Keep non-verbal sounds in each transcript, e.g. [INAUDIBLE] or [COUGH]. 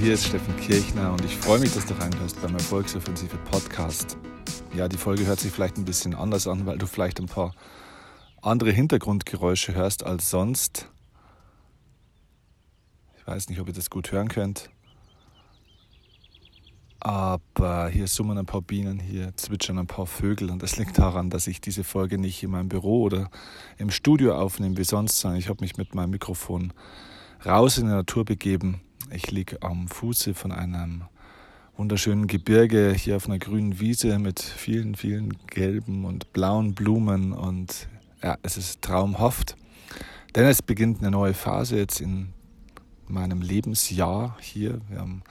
Hier ist Steffen Kirchner und ich freue mich, dass du reinhörst beim Erfolgsoffensive Podcast. Ja, die Folge hört sich vielleicht ein bisschen anders an, weil du vielleicht ein paar andere Hintergrundgeräusche hörst als sonst. Ich weiß nicht, ob ihr das gut hören könnt. Aber hier summen ein paar Bienen, hier zwitschern ein paar Vögel und das liegt daran, dass ich diese Folge nicht in meinem Büro oder im Studio aufnehme wie sonst, sondern ich habe mich mit meinem Mikrofon raus in die Natur begeben. Ich liege am Fuße von einem wunderschönen Gebirge hier auf einer grünen Wiese mit vielen, vielen gelben und blauen Blumen und ja, es ist traumhaft. Denn es beginnt eine neue Phase jetzt in meinem Lebensjahr hier. Wir haben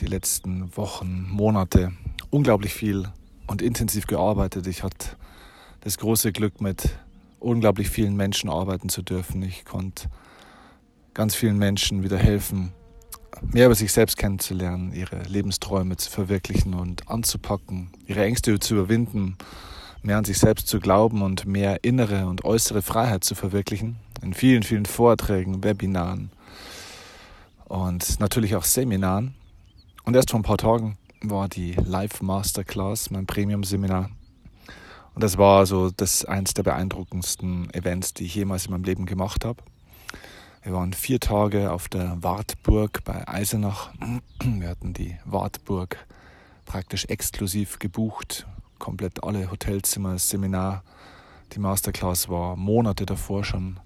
die letzten Wochen, Monate unglaublich viel und intensiv gearbeitet. Ich hatte das große Glück, mit unglaublich vielen Menschen arbeiten zu dürfen. Ich konnte ganz vielen Menschen wieder helfen, mehr über sich selbst kennenzulernen, ihre Lebensträume zu verwirklichen und anzupacken, ihre Ängste zu überwinden, mehr an sich selbst zu glauben und mehr innere und äußere Freiheit zu verwirklichen. In vielen, vielen Vorträgen, Webinaren und natürlich auch Seminaren. Und erst vor ein paar Tagen war die Live Masterclass, mein Premium-Seminar. Und das war so das eins der beeindruckendsten Events, die ich jemals in meinem Leben gemacht habe. Wir waren vier Tage auf der Wartburg bei Eisenach. Wir hatten die Wartburg praktisch exklusiv gebucht, komplett alle Hotelzimmer, Seminar. Die Masterclass war Monate davor schon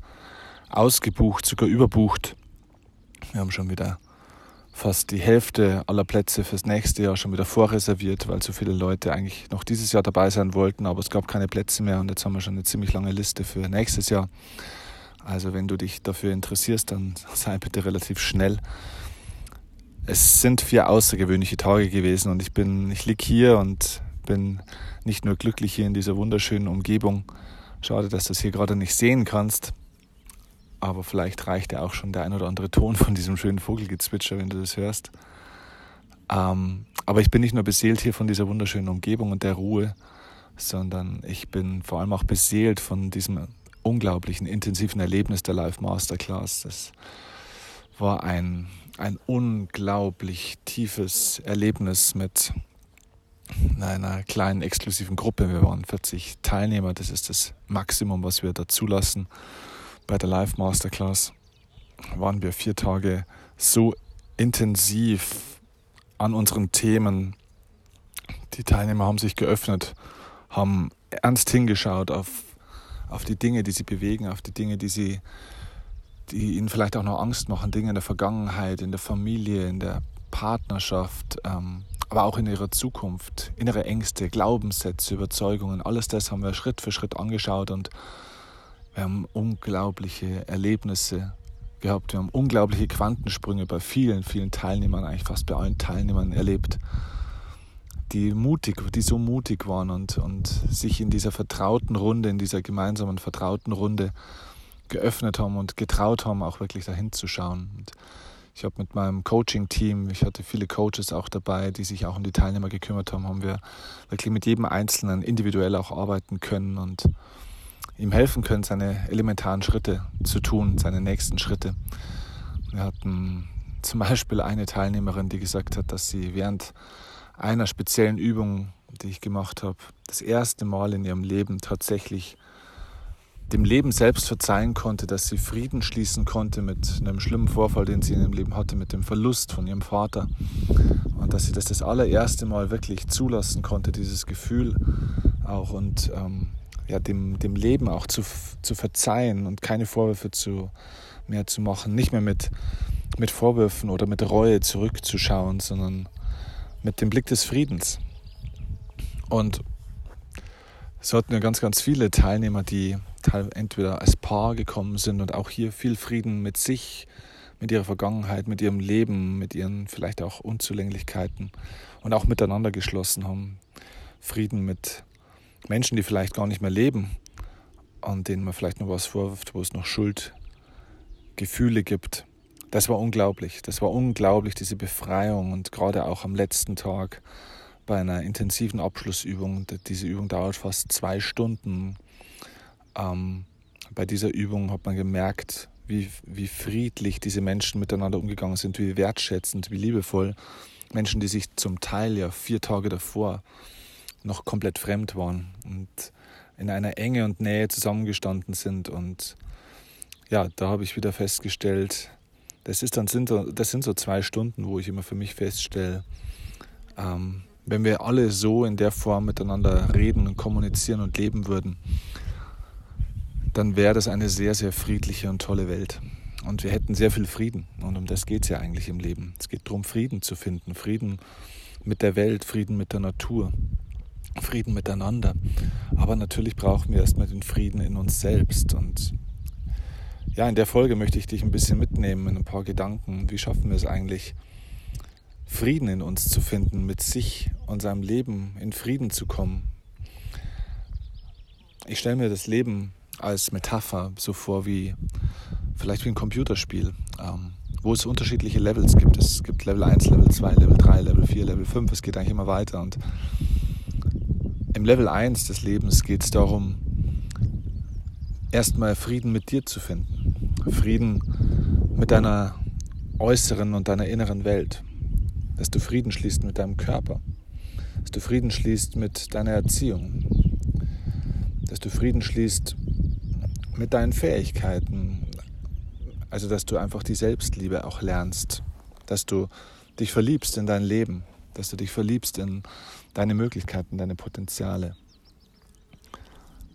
ausgebucht, sogar überbucht. Wir haben schon wieder fast die Hälfte aller Plätze fürs nächste Jahr schon wieder vorreserviert, weil so viele Leute eigentlich noch dieses Jahr dabei sein wollten, aber es gab keine Plätze mehr und jetzt haben wir schon eine ziemlich lange Liste für nächstes Jahr. Also wenn du dich dafür interessierst, dann [LAUGHS] sei bitte relativ schnell. Es sind vier außergewöhnliche Tage gewesen und ich bin, ich liege hier und bin nicht nur glücklich hier in dieser wunderschönen Umgebung. Schade, dass du es hier gerade nicht sehen kannst aber vielleicht reicht ja auch schon der ein oder andere Ton von diesem schönen Vogelgezwitscher, wenn du das hörst. Ähm, aber ich bin nicht nur beseelt hier von dieser wunderschönen Umgebung und der Ruhe, sondern ich bin vor allem auch beseelt von diesem unglaublichen, intensiven Erlebnis der Live Masterclass. Das war ein, ein unglaublich tiefes Erlebnis mit einer kleinen exklusiven Gruppe. Wir waren 40 Teilnehmer, das ist das Maximum, was wir da zulassen bei der Live Masterclass waren wir vier Tage so intensiv an unseren Themen. Die Teilnehmer haben sich geöffnet, haben ernst hingeschaut auf, auf die Dinge, die sie bewegen, auf die Dinge, die sie, die ihnen vielleicht auch noch Angst machen, Dinge in der Vergangenheit, in der Familie, in der Partnerschaft, ähm, aber auch in ihrer Zukunft, innere Ängste, Glaubenssätze, Überzeugungen, alles das haben wir Schritt für Schritt angeschaut und wir haben unglaubliche Erlebnisse gehabt. Wir haben unglaubliche Quantensprünge bei vielen, vielen Teilnehmern, eigentlich fast bei allen Teilnehmern erlebt, die mutig, die so mutig waren und, und sich in dieser vertrauten Runde, in dieser gemeinsamen vertrauten Runde geöffnet haben und getraut haben, auch wirklich dahin zu schauen. Und ich habe mit meinem Coaching-Team, ich hatte viele Coaches auch dabei, die sich auch um die Teilnehmer gekümmert haben, haben wir wirklich mit jedem Einzelnen individuell auch arbeiten können und ihm helfen können, seine elementaren Schritte zu tun, seine nächsten Schritte. Wir hatten zum Beispiel eine Teilnehmerin, die gesagt hat, dass sie während einer speziellen Übung, die ich gemacht habe, das erste Mal in ihrem Leben tatsächlich dem Leben selbst verzeihen konnte, dass sie Frieden schließen konnte mit einem schlimmen Vorfall, den sie in ihrem Leben hatte, mit dem Verlust von ihrem Vater. Und dass sie das das allererste Mal wirklich zulassen konnte, dieses Gefühl auch. Und ähm, ja, dem, dem Leben auch zu, zu verzeihen und keine Vorwürfe zu, mehr zu machen, nicht mehr mit, mit Vorwürfen oder mit Reue zurückzuschauen, sondern mit dem Blick des Friedens. Und so hatten wir ganz, ganz viele Teilnehmer, die entweder als Paar gekommen sind und auch hier viel Frieden mit sich, mit ihrer Vergangenheit, mit ihrem Leben, mit ihren vielleicht auch Unzulänglichkeiten und auch miteinander geschlossen haben. Frieden mit Menschen, die vielleicht gar nicht mehr leben, an denen man vielleicht noch was vorwirft, wo es noch Schuldgefühle gibt. Das war unglaublich. Das war unglaublich, diese Befreiung. Und gerade auch am letzten Tag bei einer intensiven Abschlussübung, diese Übung dauert fast zwei Stunden. Ähm, bei dieser Übung hat man gemerkt, wie, wie friedlich diese Menschen miteinander umgegangen sind, wie wertschätzend, wie liebevoll. Menschen, die sich zum Teil ja vier Tage davor noch komplett fremd waren und in einer Enge und Nähe zusammengestanden sind. Und ja, da habe ich wieder festgestellt, das, ist dann, sind, das sind so zwei Stunden, wo ich immer für mich feststelle, ähm, wenn wir alle so in der Form miteinander reden und kommunizieren und leben würden, dann wäre das eine sehr, sehr friedliche und tolle Welt. Und wir hätten sehr viel Frieden. Und um das geht es ja eigentlich im Leben. Es geht darum, Frieden zu finden. Frieden mit der Welt, Frieden mit der Natur, Frieden miteinander. Aber natürlich brauchen wir erstmal den Frieden in uns selbst. Und ja, in der Folge möchte ich dich ein bisschen mitnehmen in ein paar Gedanken. Wie schaffen wir es eigentlich, Frieden in uns zu finden, mit sich und seinem Leben in Frieden zu kommen? Ich stelle mir das Leben als Metapher so vor wie vielleicht wie ein Computerspiel, ähm, wo es unterschiedliche Levels gibt. Es gibt Level 1, Level 2, Level 3, Level 4, Level 5. Es geht eigentlich immer weiter. Und im Level 1 des Lebens geht es darum, erstmal Frieden mit dir zu finden. Frieden mit deiner äußeren und deiner inneren Welt. Dass du Frieden schließt mit deinem Körper. Dass du Frieden schließt mit deiner Erziehung. Dass du Frieden schließt mit deinen Fähigkeiten. Also, dass du einfach die Selbstliebe auch lernst. Dass du dich verliebst in dein Leben. Dass du dich verliebst in deine Möglichkeiten, deine Potenziale.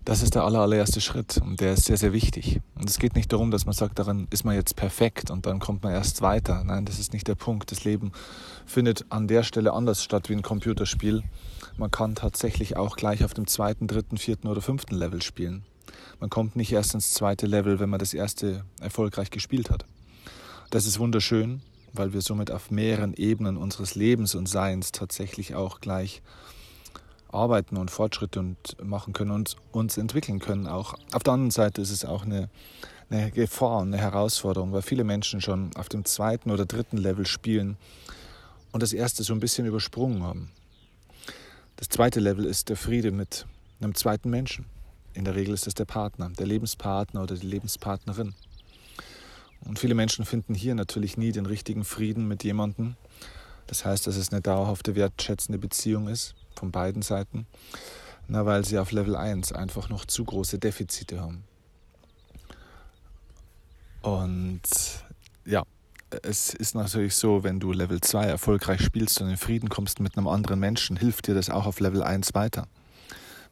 Das ist der allererste Schritt und der ist sehr, sehr wichtig. Und es geht nicht darum, dass man sagt, daran ist man jetzt perfekt und dann kommt man erst weiter. Nein, das ist nicht der Punkt. Das Leben findet an der Stelle anders statt wie ein Computerspiel. Man kann tatsächlich auch gleich auf dem zweiten, dritten, vierten oder fünften Level spielen. Man kommt nicht erst ins zweite Level, wenn man das erste erfolgreich gespielt hat. Das ist wunderschön, weil wir somit auf mehreren Ebenen unseres Lebens und Seins tatsächlich auch gleich arbeiten und Fortschritte und machen können und uns entwickeln können. Auch auf der anderen Seite ist es auch eine, eine Gefahr, eine Herausforderung, weil viele Menschen schon auf dem zweiten oder dritten Level spielen und das erste so ein bisschen übersprungen haben. Das zweite Level ist der Friede mit einem zweiten Menschen. In der Regel ist es der Partner, der Lebenspartner oder die Lebenspartnerin. Und viele Menschen finden hier natürlich nie den richtigen Frieden mit jemandem. Das heißt, dass es eine dauerhafte, wertschätzende Beziehung ist von beiden Seiten, na, weil sie auf Level 1 einfach noch zu große Defizite haben. Und ja, es ist natürlich so, wenn du Level 2 erfolgreich spielst und in Frieden kommst mit einem anderen Menschen, hilft dir das auch auf Level 1 weiter.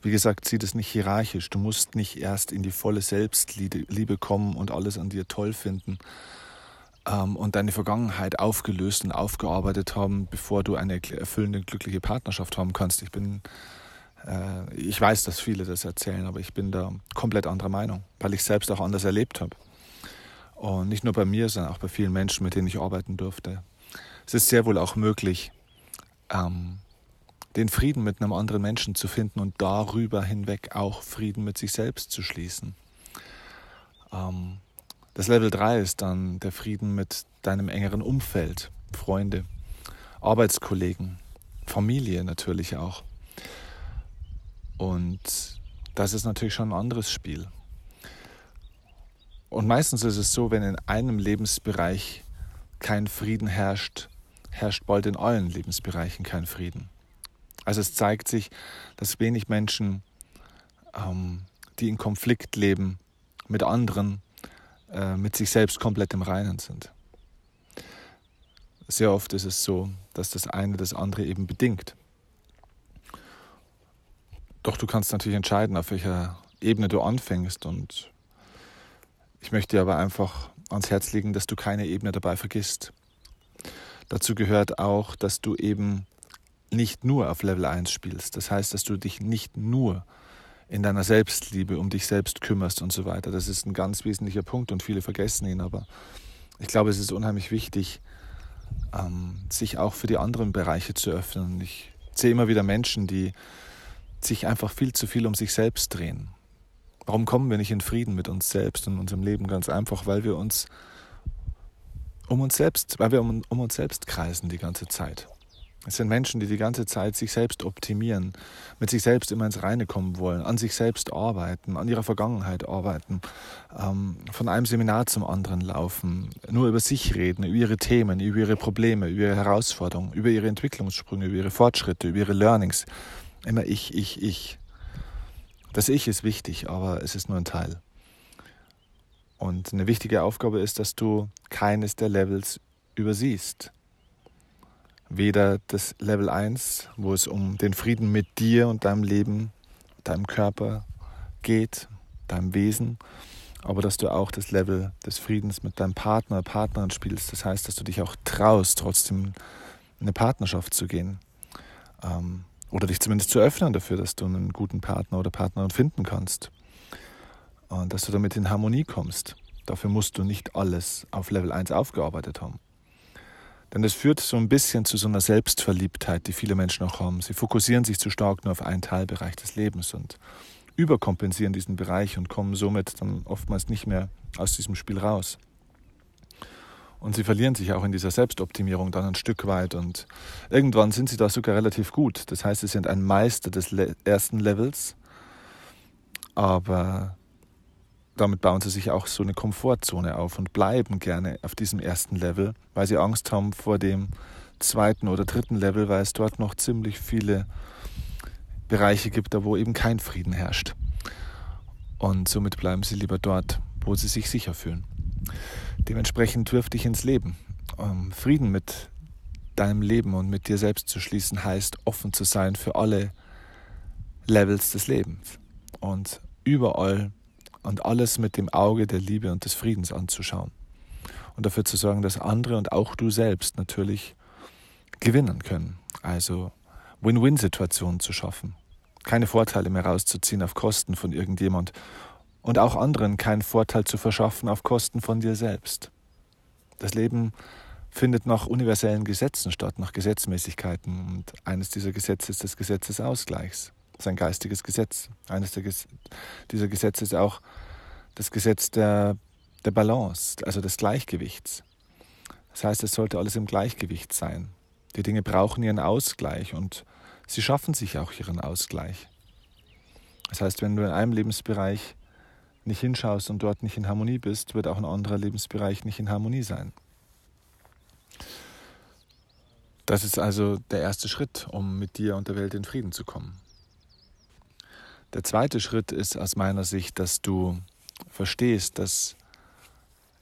Wie gesagt, sieh das nicht hierarchisch. Du musst nicht erst in die volle Selbstliebe kommen und alles an dir toll finden ähm, und deine Vergangenheit aufgelöst und aufgearbeitet haben, bevor du eine erfüllende, glückliche Partnerschaft haben kannst. Ich bin, äh, ich weiß, dass viele das erzählen, aber ich bin da komplett anderer Meinung, weil ich selbst auch anders erlebt habe. Und nicht nur bei mir, sondern auch bei vielen Menschen, mit denen ich arbeiten durfte. Es ist sehr wohl auch möglich, ähm, den Frieden mit einem anderen Menschen zu finden und darüber hinweg auch Frieden mit sich selbst zu schließen. Ähm, das Level 3 ist dann der Frieden mit deinem engeren Umfeld, Freunde, Arbeitskollegen, Familie natürlich auch. Und das ist natürlich schon ein anderes Spiel. Und meistens ist es so, wenn in einem Lebensbereich kein Frieden herrscht, herrscht bald in allen Lebensbereichen kein Frieden. Also es zeigt sich, dass wenig Menschen, ähm, die in Konflikt leben mit anderen, äh, mit sich selbst komplett im Reinen sind. Sehr oft ist es so, dass das eine das andere eben bedingt. Doch du kannst natürlich entscheiden, auf welcher Ebene du anfängst. Und ich möchte dir aber einfach ans Herz legen, dass du keine Ebene dabei vergisst. Dazu gehört auch, dass du eben nicht nur auf Level 1 spielst. Das heißt, dass du dich nicht nur in deiner Selbstliebe um dich selbst kümmerst und so weiter. Das ist ein ganz wesentlicher Punkt und viele vergessen ihn, aber ich glaube, es ist unheimlich wichtig, ähm, sich auch für die anderen Bereiche zu öffnen. Ich sehe immer wieder Menschen, die sich einfach viel zu viel um sich selbst drehen. Warum kommen wir nicht in Frieden mit uns selbst und unserem Leben? Ganz einfach, weil wir uns um uns selbst, weil wir um, um uns selbst kreisen die ganze Zeit. Es sind Menschen, die die ganze Zeit sich selbst optimieren, mit sich selbst immer ins Reine kommen wollen, an sich selbst arbeiten, an ihrer Vergangenheit arbeiten, ähm, von einem Seminar zum anderen laufen, nur über sich reden, über ihre Themen, über ihre Probleme, über ihre Herausforderungen, über ihre Entwicklungssprünge, über ihre Fortschritte, über ihre Learnings. Immer ich, ich, ich. Das Ich ist wichtig, aber es ist nur ein Teil. Und eine wichtige Aufgabe ist, dass du keines der Levels übersiehst weder das Level 1, wo es um den Frieden mit dir und deinem Leben, deinem Körper geht, deinem Wesen, aber dass du auch das Level des Friedens mit deinem Partner, Partnerin spielst. Das heißt, dass du dich auch traust, trotzdem in eine Partnerschaft zu gehen. Ähm, oder dich zumindest zu öffnen dafür, dass du einen guten Partner oder Partnerin finden kannst. Und dass du damit in Harmonie kommst. Dafür musst du nicht alles auf Level 1 aufgearbeitet haben. Denn es führt so ein bisschen zu so einer Selbstverliebtheit, die viele Menschen auch haben. Sie fokussieren sich zu stark nur auf einen Teilbereich des Lebens und überkompensieren diesen Bereich und kommen somit dann oftmals nicht mehr aus diesem Spiel raus. Und sie verlieren sich auch in dieser Selbstoptimierung dann ein Stück weit und irgendwann sind sie da sogar relativ gut. Das heißt, sie sind ein Meister des ersten Levels, aber damit bauen sie sich auch so eine Komfortzone auf und bleiben gerne auf diesem ersten Level, weil sie Angst haben vor dem zweiten oder dritten Level, weil es dort noch ziemlich viele Bereiche gibt, da wo eben kein Frieden herrscht. Und somit bleiben sie lieber dort, wo sie sich sicher fühlen. Dementsprechend wirf dich ins Leben. Ähm, Frieden mit deinem Leben und mit dir selbst zu schließen, heißt offen zu sein für alle Levels des Lebens und überall und alles mit dem Auge der Liebe und des Friedens anzuschauen. Und dafür zu sorgen, dass andere und auch du selbst natürlich gewinnen können. Also Win-Win-Situationen zu schaffen. Keine Vorteile mehr rauszuziehen auf Kosten von irgendjemand und auch anderen keinen Vorteil zu verschaffen auf Kosten von dir selbst. Das Leben findet nach universellen Gesetzen statt, nach Gesetzmäßigkeiten. Und eines dieser Gesetze ist das Gesetz des Ausgleichs sein geistiges Gesetz. Eines Ges dieser Gesetze ist auch das Gesetz der, der Balance, also des Gleichgewichts. Das heißt, es sollte alles im Gleichgewicht sein. Die Dinge brauchen ihren Ausgleich und sie schaffen sich auch ihren Ausgleich. Das heißt, wenn du in einem Lebensbereich nicht hinschaust und dort nicht in Harmonie bist, wird auch ein anderer Lebensbereich nicht in Harmonie sein. Das ist also der erste Schritt, um mit dir und der Welt in Frieden zu kommen. Der zweite Schritt ist aus meiner Sicht, dass du verstehst, dass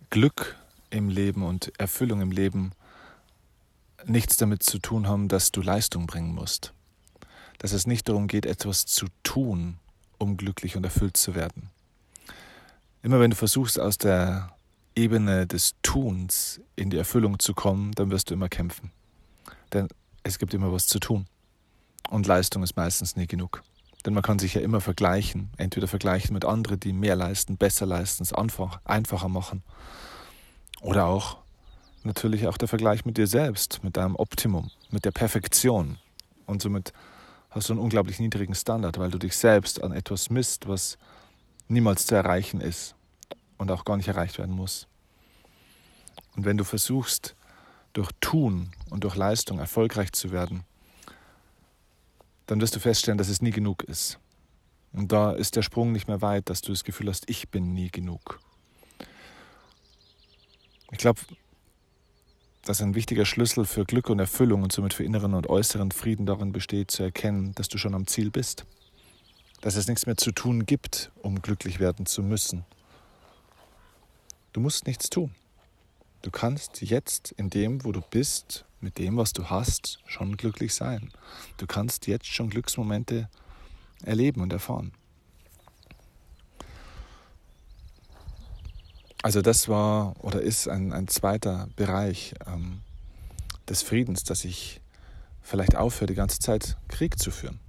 Glück im Leben und Erfüllung im Leben nichts damit zu tun haben, dass du Leistung bringen musst. Dass es nicht darum geht, etwas zu tun, um glücklich und erfüllt zu werden. Immer wenn du versuchst, aus der Ebene des Tuns in die Erfüllung zu kommen, dann wirst du immer kämpfen. Denn es gibt immer was zu tun. Und Leistung ist meistens nie genug. Denn man kann sich ja immer vergleichen, entweder vergleichen mit anderen, die mehr leisten, besser leisten, es einfach, einfacher machen. Oder auch natürlich auch der Vergleich mit dir selbst, mit deinem Optimum, mit der Perfektion. Und somit hast du einen unglaublich niedrigen Standard, weil du dich selbst an etwas misst, was niemals zu erreichen ist und auch gar nicht erreicht werden muss. Und wenn du versuchst, durch Tun und durch Leistung erfolgreich zu werden, dann wirst du feststellen, dass es nie genug ist. Und da ist der Sprung nicht mehr weit, dass du das Gefühl hast, ich bin nie genug. Ich glaube, dass ein wichtiger Schlüssel für Glück und Erfüllung und somit für inneren und äußeren Frieden darin besteht, zu erkennen, dass du schon am Ziel bist. Dass es nichts mehr zu tun gibt, um glücklich werden zu müssen. Du musst nichts tun. Du kannst jetzt in dem, wo du bist, mit dem, was du hast, schon glücklich sein. Du kannst jetzt schon Glücksmomente erleben und erfahren. Also das war oder ist ein, ein zweiter Bereich ähm, des Friedens, dass ich vielleicht aufhöre, die ganze Zeit Krieg zu führen.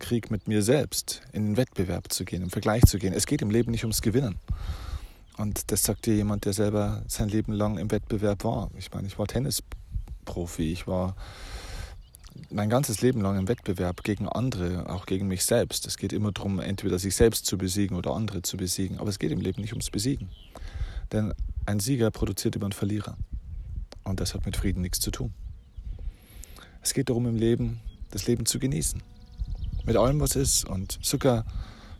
Krieg mit mir selbst, in den Wettbewerb zu gehen, im Vergleich zu gehen. Es geht im Leben nicht ums Gewinnen. Und das sagt dir jemand, der selber sein Leben lang im Wettbewerb war. Ich meine, ich war Tennisprofi, ich war mein ganzes Leben lang im Wettbewerb gegen andere, auch gegen mich selbst. Es geht immer darum, entweder sich selbst zu besiegen oder andere zu besiegen. Aber es geht im Leben nicht ums Besiegen. Denn ein Sieger produziert immer einen Verlierer. Und das hat mit Frieden nichts zu tun. Es geht darum, im Leben das Leben zu genießen. Mit allem, was ist. Und sogar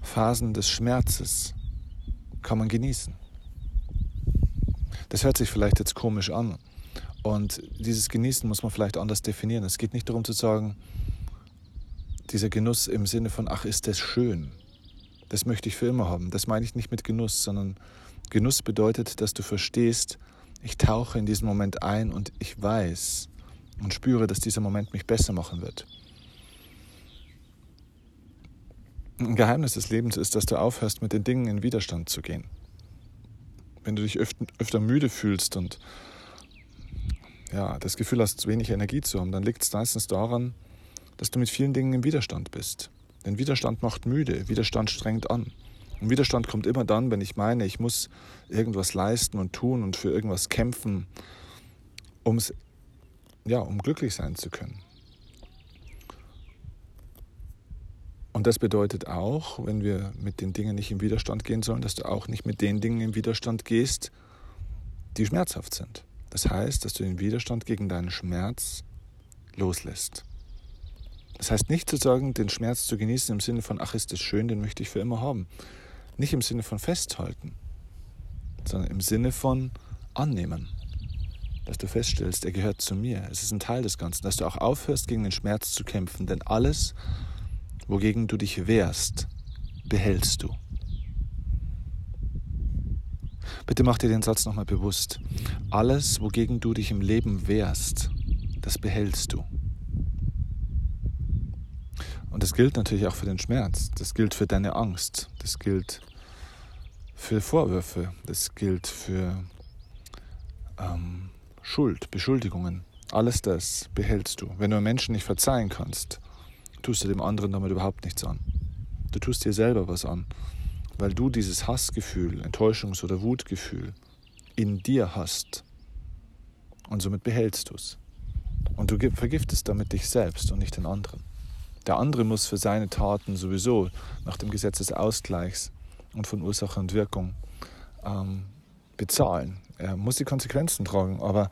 Phasen des Schmerzes kann man genießen. Das hört sich vielleicht jetzt komisch an. Und dieses Genießen muss man vielleicht anders definieren. Es geht nicht darum zu sagen, dieser Genuss im Sinne von, ach, ist das schön. Das möchte ich für immer haben. Das meine ich nicht mit Genuss, sondern Genuss bedeutet, dass du verstehst, ich tauche in diesen Moment ein und ich weiß und spüre, dass dieser Moment mich besser machen wird. Ein Geheimnis des Lebens ist, dass du aufhörst, mit den Dingen in Widerstand zu gehen. Wenn du dich öfter, öfter müde fühlst und ja, das Gefühl hast, wenig Energie zu haben, dann liegt es meistens daran, dass du mit vielen Dingen im Widerstand bist. Denn Widerstand macht müde, Widerstand strengt an. Und Widerstand kommt immer dann, wenn ich meine, ich muss irgendwas leisten und tun und für irgendwas kämpfen, um's, ja, um glücklich sein zu können. Und das bedeutet auch, wenn wir mit den Dingen nicht im Widerstand gehen sollen, dass du auch nicht mit den Dingen im Widerstand gehst, die schmerzhaft sind. Das heißt, dass du den Widerstand gegen deinen Schmerz loslässt. Das heißt nicht zu sagen, den Schmerz zu genießen im Sinne von, ach, ist das schön, den möchte ich für immer haben. Nicht im Sinne von festhalten, sondern im Sinne von annehmen. Dass du feststellst, er gehört zu mir. Es ist ein Teil des Ganzen. Dass du auch aufhörst, gegen den Schmerz zu kämpfen. Denn alles, wogegen du dich wehrst, behältst du. Bitte mach dir den Satz nochmal bewusst. Alles, wogegen du dich im Leben wehrst, das behältst du. Und das gilt natürlich auch für den Schmerz, das gilt für deine Angst, das gilt für Vorwürfe, das gilt für ähm, Schuld, Beschuldigungen. Alles das behältst du. Wenn du einem Menschen nicht verzeihen kannst, tust du dem anderen damit überhaupt nichts an. Du tust dir selber was an, weil du dieses Hassgefühl, Enttäuschungs- oder Wutgefühl in dir hast. Und somit behältst du es. Und du vergiftest damit dich selbst und nicht den anderen. Der andere muss für seine Taten sowieso nach dem Gesetz des Ausgleichs und von Ursache und Wirkung ähm, bezahlen. Er muss die Konsequenzen tragen, aber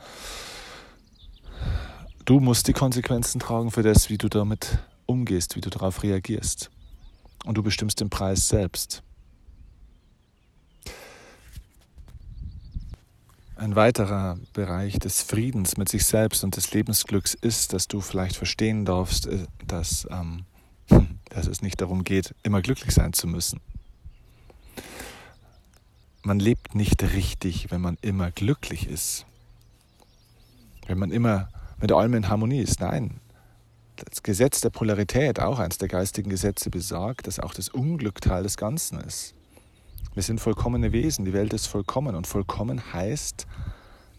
du musst die Konsequenzen tragen für das, wie du damit umgehst, wie du darauf reagierst. Und du bestimmst den Preis selbst. Ein weiterer Bereich des Friedens mit sich selbst und des Lebensglücks ist, dass du vielleicht verstehen darfst, äh, dass, ähm, [LAUGHS] dass es nicht darum geht, immer glücklich sein zu müssen. Man lebt nicht richtig, wenn man immer glücklich ist. Wenn man immer mit allem in Harmonie ist. Nein. Das Gesetz der Polarität, auch eines der geistigen Gesetze, besagt, dass auch das Unglück Teil des Ganzen ist. Wir sind vollkommene Wesen, die Welt ist vollkommen und vollkommen heißt,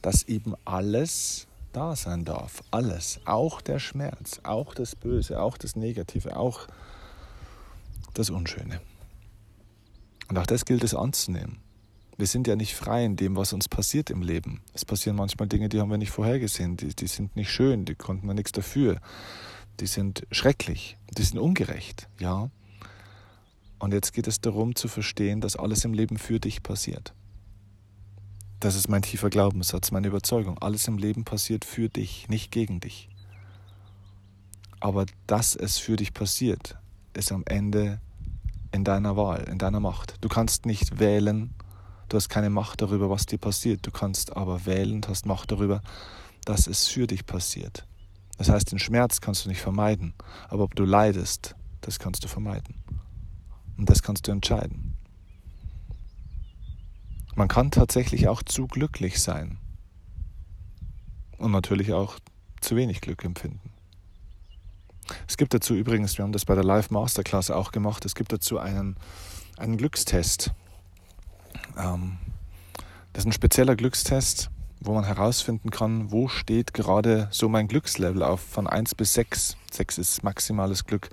dass eben alles da sein darf. Alles, auch der Schmerz, auch das Böse, auch das Negative, auch das Unschöne. Und auch das gilt es anzunehmen. Wir sind ja nicht frei in dem, was uns passiert im Leben. Es passieren manchmal Dinge, die haben wir nicht vorhergesehen. Die, die sind nicht schön, die konnten wir nichts dafür. Die sind schrecklich, die sind ungerecht, ja. Und jetzt geht es darum zu verstehen, dass alles im Leben für dich passiert. Das ist mein tiefer Glaubenssatz, meine Überzeugung. Alles im Leben passiert für dich, nicht gegen dich. Aber dass es für dich passiert, ist am Ende in deiner Wahl, in deiner Macht. Du kannst nicht wählen, du hast keine Macht darüber, was dir passiert. Du kannst aber wählen und hast Macht darüber, dass es für dich passiert. Das heißt, den Schmerz kannst du nicht vermeiden, aber ob du leidest, das kannst du vermeiden. Und das kannst du entscheiden. Man kann tatsächlich auch zu glücklich sein und natürlich auch zu wenig Glück empfinden. Es gibt dazu übrigens, wir haben das bei der Live Masterclass auch gemacht, es gibt dazu einen, einen Glückstest. Ähm, das ist ein spezieller Glückstest, wo man herausfinden kann, wo steht gerade so mein Glückslevel auf von 1 bis 6. 6 ist maximales Glück,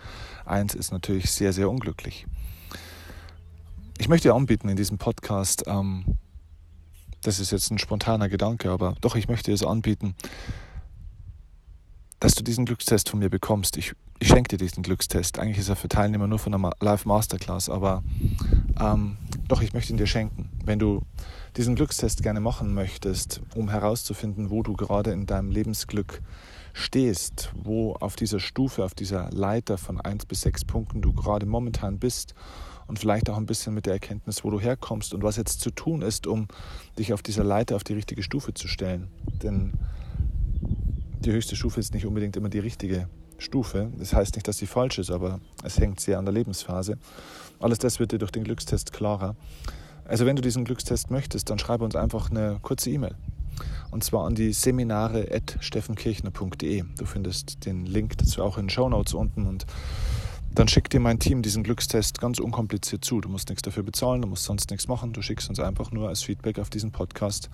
1 ist natürlich sehr, sehr unglücklich. Ich möchte dir anbieten in diesem Podcast, ähm, das ist jetzt ein spontaner Gedanke, aber doch, ich möchte es anbieten, dass du diesen Glückstest von mir bekommst. Ich, ich schenke dir diesen Glückstest. Eigentlich ist er für Teilnehmer nur von einer Live Masterclass, aber ähm, doch, ich möchte ihn dir schenken. Wenn du diesen Glückstest gerne machen möchtest, um herauszufinden, wo du gerade in deinem Lebensglück stehst, wo auf dieser Stufe, auf dieser Leiter von 1 bis 6 Punkten du gerade momentan bist und vielleicht auch ein bisschen mit der Erkenntnis, wo du herkommst und was jetzt zu tun ist, um dich auf dieser Leiter auf die richtige Stufe zu stellen. Denn die höchste Stufe ist nicht unbedingt immer die richtige Stufe. Das heißt nicht, dass sie falsch ist, aber es hängt sehr an der Lebensphase. Alles das wird dir durch den Glückstest klarer. Also wenn du diesen Glückstest möchtest, dann schreibe uns einfach eine kurze E-Mail. Und zwar an die seminare.steffenkirchner.de. Du findest den Link dazu auch in den Show Notes unten und dann schickt dir mein Team diesen Glückstest ganz unkompliziert zu. Du musst nichts dafür bezahlen, du musst sonst nichts machen. Du schickst uns einfach nur als Feedback auf diesen Podcast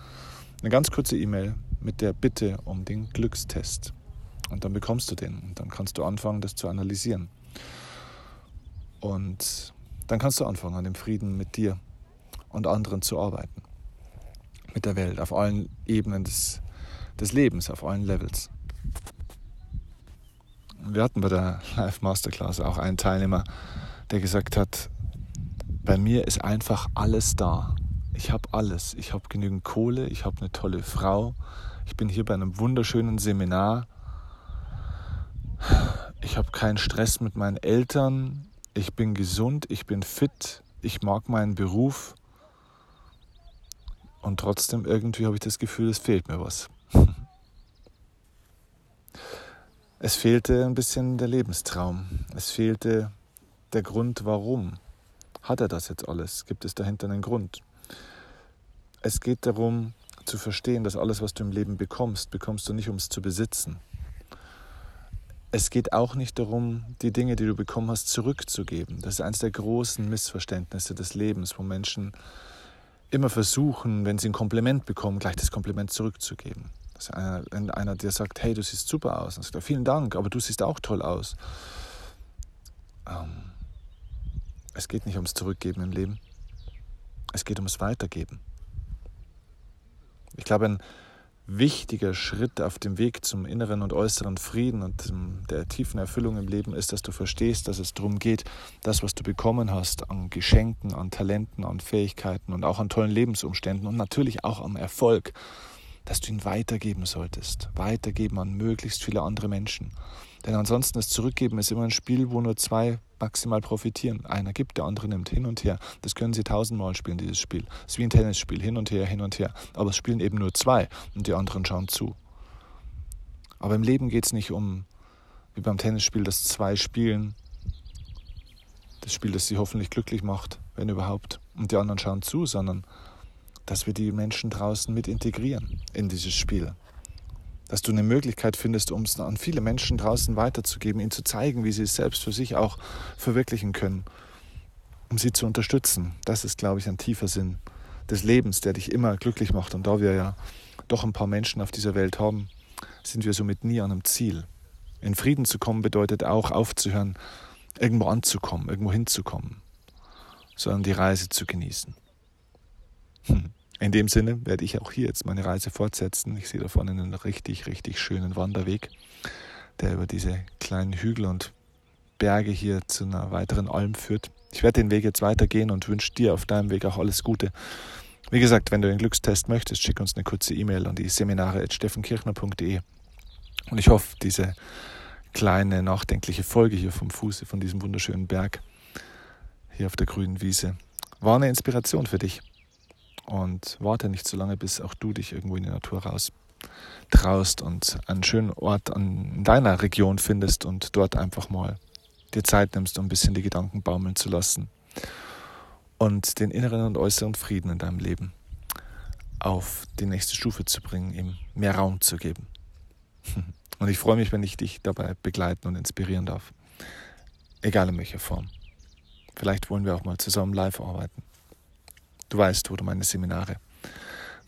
eine ganz kurze E-Mail mit der Bitte um den Glückstest. Und dann bekommst du den. Und dann kannst du anfangen, das zu analysieren. Und dann kannst du anfangen, an dem Frieden mit dir und anderen zu arbeiten. Mit der Welt, auf allen Ebenen des, des Lebens, auf allen Levels. Wir hatten bei der Live Masterclass auch einen Teilnehmer, der gesagt hat, bei mir ist einfach alles da. Ich habe alles. Ich habe genügend Kohle, ich habe eine tolle Frau, ich bin hier bei einem wunderschönen Seminar. Ich habe keinen Stress mit meinen Eltern. Ich bin gesund, ich bin fit, ich mag meinen Beruf. Und trotzdem irgendwie habe ich das Gefühl, es fehlt mir was. [LAUGHS] Es fehlte ein bisschen der Lebenstraum. Es fehlte der Grund, warum. Hat er das jetzt alles? Gibt es dahinter einen Grund? Es geht darum zu verstehen, dass alles, was du im Leben bekommst, bekommst du nicht, um es zu besitzen. Es geht auch nicht darum, die Dinge, die du bekommen hast, zurückzugeben. Das ist eines der großen Missverständnisse des Lebens, wo Menschen immer versuchen, wenn sie ein Kompliment bekommen, gleich das Kompliment zurückzugeben. Dass einer, wenn einer dir sagt, hey, du siehst super aus, dann sagt vielen Dank, aber du siehst auch toll aus. Ähm, es geht nicht ums Zurückgeben im Leben. Es geht ums Weitergeben. Ich glaube, ein wichtiger Schritt auf dem Weg zum inneren und äußeren Frieden und der tiefen Erfüllung im Leben ist, dass du verstehst, dass es darum geht, das, was du bekommen hast an Geschenken, an Talenten, an Fähigkeiten und auch an tollen Lebensumständen und natürlich auch am Erfolg, dass du ihn weitergeben solltest. Weitergeben an möglichst viele andere Menschen. Denn ansonsten das Zurückgeben ist immer ein Spiel, wo nur zwei maximal profitieren. Einer gibt, der andere nimmt. Hin und her. Das können sie tausendmal spielen, dieses Spiel. Es ist wie ein Tennisspiel. Hin und her, hin und her. Aber es spielen eben nur zwei und die anderen schauen zu. Aber im Leben geht es nicht um, wie beim Tennisspiel, das zwei spielen. Das Spiel, das sie hoffentlich glücklich macht, wenn überhaupt. Und die anderen schauen zu, sondern dass wir die Menschen draußen mit integrieren in dieses Spiel. Dass du eine Möglichkeit findest, um es an viele Menschen draußen weiterzugeben, ihnen zu zeigen, wie sie es selbst für sich auch verwirklichen können, um sie zu unterstützen. Das ist, glaube ich, ein tiefer Sinn des Lebens, der dich immer glücklich macht. Und da wir ja doch ein paar Menschen auf dieser Welt haben, sind wir somit nie an einem Ziel. In Frieden zu kommen bedeutet auch aufzuhören, irgendwo anzukommen, irgendwo hinzukommen, sondern die Reise zu genießen. Hm. In dem Sinne werde ich auch hier jetzt meine Reise fortsetzen. Ich sehe da vorne einen richtig, richtig schönen Wanderweg, der über diese kleinen Hügel und Berge hier zu einer weiteren Alm führt. Ich werde den Weg jetzt weitergehen und wünsche dir auf deinem Weg auch alles Gute. Wie gesagt, wenn du den Glückstest möchtest, schick uns eine kurze E-Mail an die seminare.steffenkirchner.de. Und ich hoffe, diese kleine nachdenkliche Folge hier vom Fuße von diesem wunderschönen Berg hier auf der grünen Wiese war eine Inspiration für dich. Und warte nicht so lange, bis auch du dich irgendwo in die Natur raus traust und einen schönen Ort an deiner Region findest und dort einfach mal dir Zeit nimmst, um ein bisschen die Gedanken baumeln zu lassen und den inneren und äußeren Frieden in deinem Leben auf die nächste Stufe zu bringen, ihm mehr Raum zu geben. [LAUGHS] Und ich freue mich, wenn ich dich dabei begleiten und inspirieren darf. Egal in welcher Form. Vielleicht wollen wir auch mal zusammen live arbeiten. Du weißt, wo du meine Seminare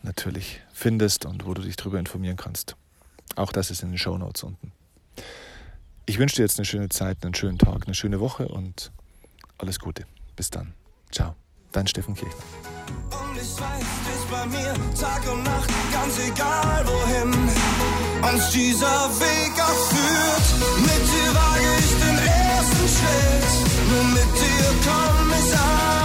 natürlich findest und wo du dich darüber informieren kannst. Auch das ist in den Show Notes unten. Ich wünsche dir jetzt eine schöne Zeit, einen schönen Tag, eine schöne Woche und alles Gute. Bis dann. Ciao. Dein Steffen Kirchner. Und ich weiß, bist bei mir Tag und Nacht, ganz egal wohin uns dieser Weg auch führt. Mit dir wage ich den ersten Schritt, nur mit dir komm ich an.